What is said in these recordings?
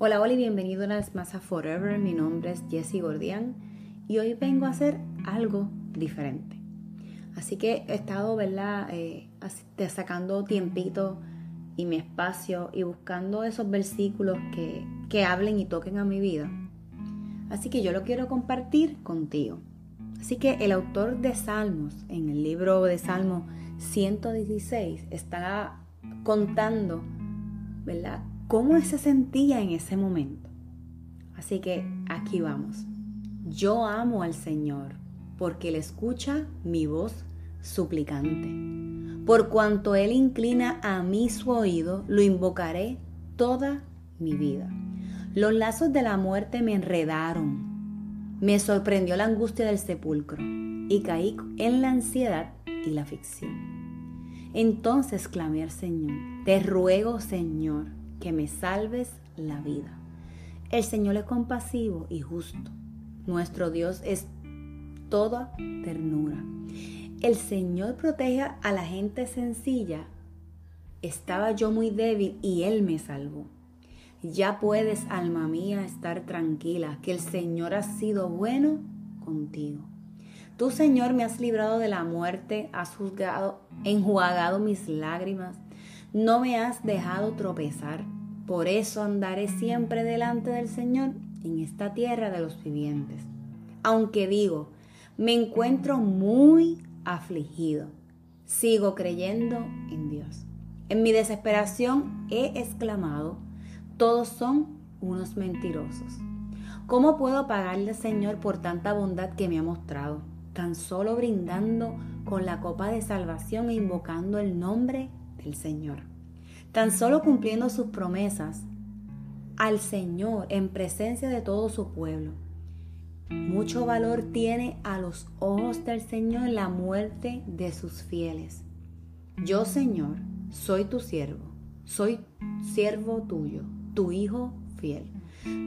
Hola, hola y bienvenido una vez más a Forever. Mi nombre es Jessie Gordian y hoy vengo a hacer algo diferente. Así que he estado, ¿verdad?, eh, sacando tiempito y mi espacio y buscando esos versículos que, que hablen y toquen a mi vida. Así que yo lo quiero compartir contigo. Así que el autor de Salmos, en el libro de Salmos 116, está contando, ¿verdad? Cómo se sentía en ese momento. Así que aquí vamos. Yo amo al Señor porque Él escucha mi voz suplicante. Por cuanto Él inclina a mí su oído, lo invocaré toda mi vida. Los lazos de la muerte me enredaron. Me sorprendió la angustia del sepulcro y caí en la ansiedad y la ficción. Entonces clamé al Señor, te ruego Señor, que me salves la vida. El Señor es compasivo y justo. Nuestro Dios es toda ternura. El Señor protege a la gente sencilla. Estaba yo muy débil y Él me salvó. Ya puedes, alma mía, estar tranquila, que el Señor ha sido bueno contigo. Tú, Señor, me has librado de la muerte, has juzgado, enjuagado mis lágrimas, no me has dejado tropezar. Por eso andaré siempre delante del Señor en esta tierra de los vivientes. Aunque digo, me encuentro muy afligido, sigo creyendo en Dios. En mi desesperación he exclamado, todos son unos mentirosos. ¿Cómo puedo pagarle, Señor, por tanta bondad que me ha mostrado? Tan solo brindando con la copa de salvación e invocando el nombre del Señor. Tan solo cumpliendo sus promesas al Señor en presencia de todo su pueblo. Mucho valor tiene a los ojos del Señor la muerte de sus fieles. Yo, Señor, soy tu siervo, soy siervo tuyo, tu hijo fiel.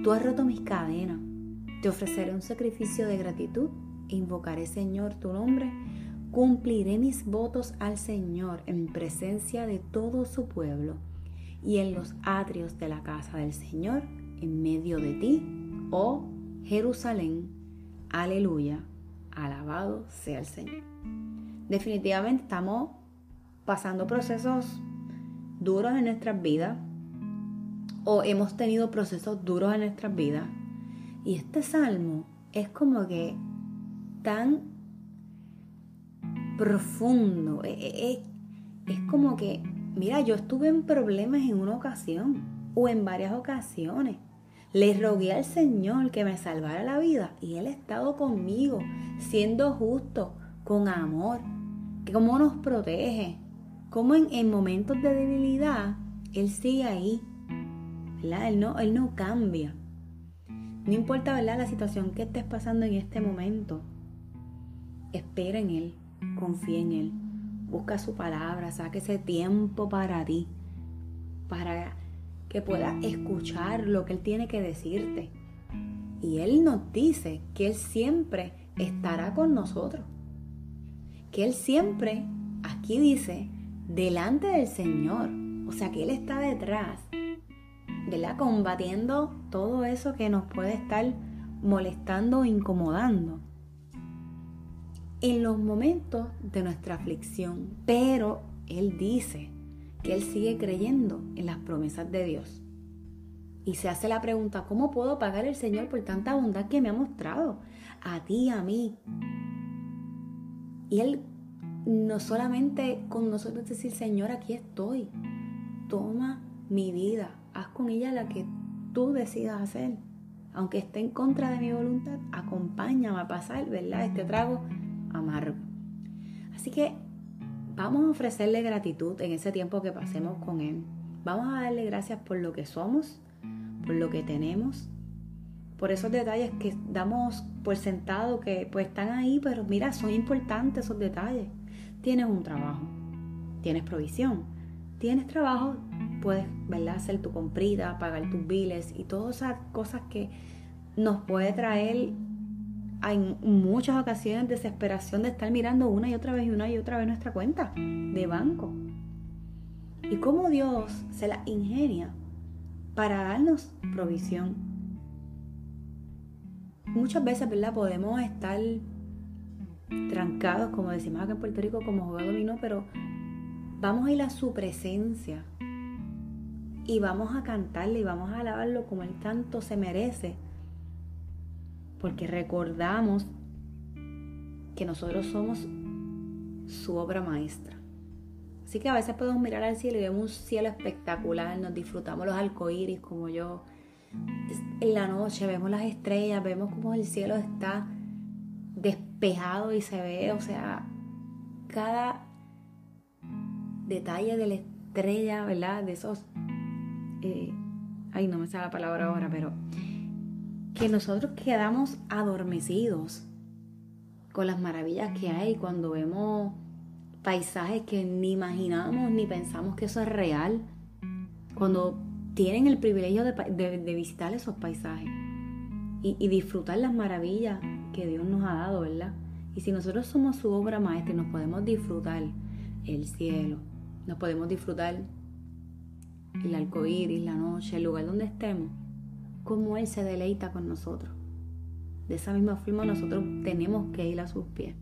Tú has roto mis cadenas. Te ofreceré un sacrificio de gratitud. Invocaré, Señor, tu nombre Cumpliré mis votos al Señor en presencia de todo su pueblo y en los atrios de la casa del Señor en medio de ti, oh Jerusalén. Aleluya. Alabado sea el Señor. Definitivamente estamos pasando procesos duros en nuestras vidas o hemos tenido procesos duros en nuestras vidas. Y este salmo es como que tan profundo. Es, es, es como que, mira, yo estuve en problemas en una ocasión o en varias ocasiones. Le rogué al Señor que me salvara la vida y Él ha estado conmigo, siendo justo, con amor, que cómo nos protege, cómo en, momentos de debilidad Él sigue ahí, Él no, él no cambia. No importa, ¿verdad? La situación que estés pasando en este momento. Espera en Él, confía en Él. Busca su palabra, saque ese tiempo para ti, para que puedas escuchar lo que Él tiene que decirte. Y Él nos dice que Él siempre estará con nosotros. Que Él siempre, aquí dice, delante del Señor. O sea, que Él está detrás ¿verdad? Combatiendo todo eso que nos puede estar molestando o incomodando en los momentos de nuestra aflicción. Pero Él dice que Él sigue creyendo en las promesas de Dios. Y se hace la pregunta, ¿cómo puedo pagar el Señor por tanta bondad que me ha mostrado? A ti, a mí. Y Él no solamente con nosotros decir, Señor, aquí estoy. Toma mi vida, haz con ella la que tú decidas hacer. Aunque esté en contra de mi voluntad, acompáñame a pasar, ¿verdad? Este trago amargo. Así que vamos a ofrecerle gratitud en ese tiempo que pasemos con Él. Vamos a darle gracias por lo que somos, por lo que tenemos, por esos detalles que damos por sentado que pues están ahí, pero mira, son importantes esos detalles. Tienes un trabajo, tienes provisión, tienes trabajo, puedes ¿verdad? hacer tu comprita, pagar tus biles y todas esas cosas que nos puede traer en muchas ocasiones desesperación de estar mirando una y otra vez y una y otra vez nuestra cuenta de banco. Y cómo Dios se la ingenia para darnos provisión. Muchas veces, ¿verdad? Podemos estar trancados, como decimos acá en Puerto Rico, como juego dominó, pero vamos a ir a su presencia y vamos a cantarle y vamos a alabarlo como Él tanto se merece. Porque recordamos que nosotros somos su obra maestra. Así que a veces podemos mirar al cielo y vemos un cielo espectacular, nos disfrutamos los arcoíris como yo. En la noche vemos las estrellas, vemos cómo el cielo está despejado y se ve, o sea, cada detalle de la estrella, ¿verdad? De esos eh, ay, no me sale la palabra ahora, pero que nosotros quedamos adormecidos con las maravillas que hay cuando vemos paisajes que ni imaginamos ni pensamos que eso es real, cuando tienen el privilegio de, visitar esos paisajes y, y, disfrutar las maravillas que Dios nos ha dado, ¿verdad? Y si nosotros somos su obra maestra y nos podemos disfrutar el cielo, nos podemos disfrutar el arcoíris, la noche, el lugar donde estemos, cómo Él se deleita con nosotros. De esa misma forma nosotros tenemos que ir a sus pies.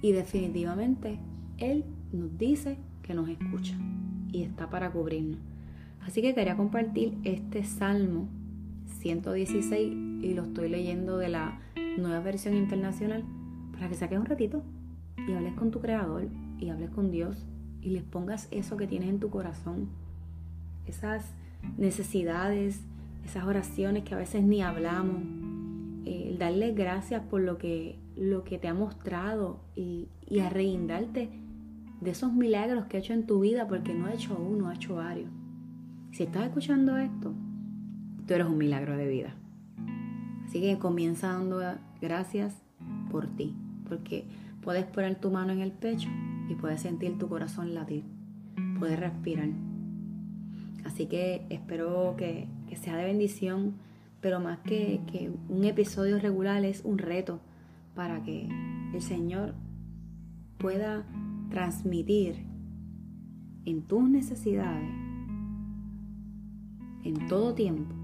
Y definitivamente Él nos dice que nos escucha y está para cubrirnos. Así que quería compartir este Salmo 116 y lo estoy leyendo de la nueva versión internacional para que saques un ratito y hables con tu creador y hables con Dios y les pongas eso que tienes en tu corazón esas necesidades, esas oraciones que a veces ni hablamos, el darle gracias por lo que, lo que te ha mostrado y, y a de esos milagros que ha hecho en tu vida, porque no ha hecho uno, ha hecho varios. Si estás escuchando esto, tú eres un milagro de vida. Así que comienza dando gracias por ti, porque puedes poner tu mano en el pecho y puedes sentir tu corazón latir, puedes respirar. Así que espero que, sea de bendición, pero más que, que un episodio regular es un reto para que el Señor pueda transmitir en tus necesidades, en todo tiempo,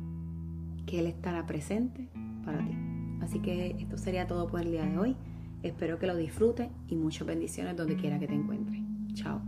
que Él estará presente para ti. Así que esto sería todo por el día de hoy. Espero que lo disfrutes y muchas bendiciones donde quiera que te encuentres. Chao.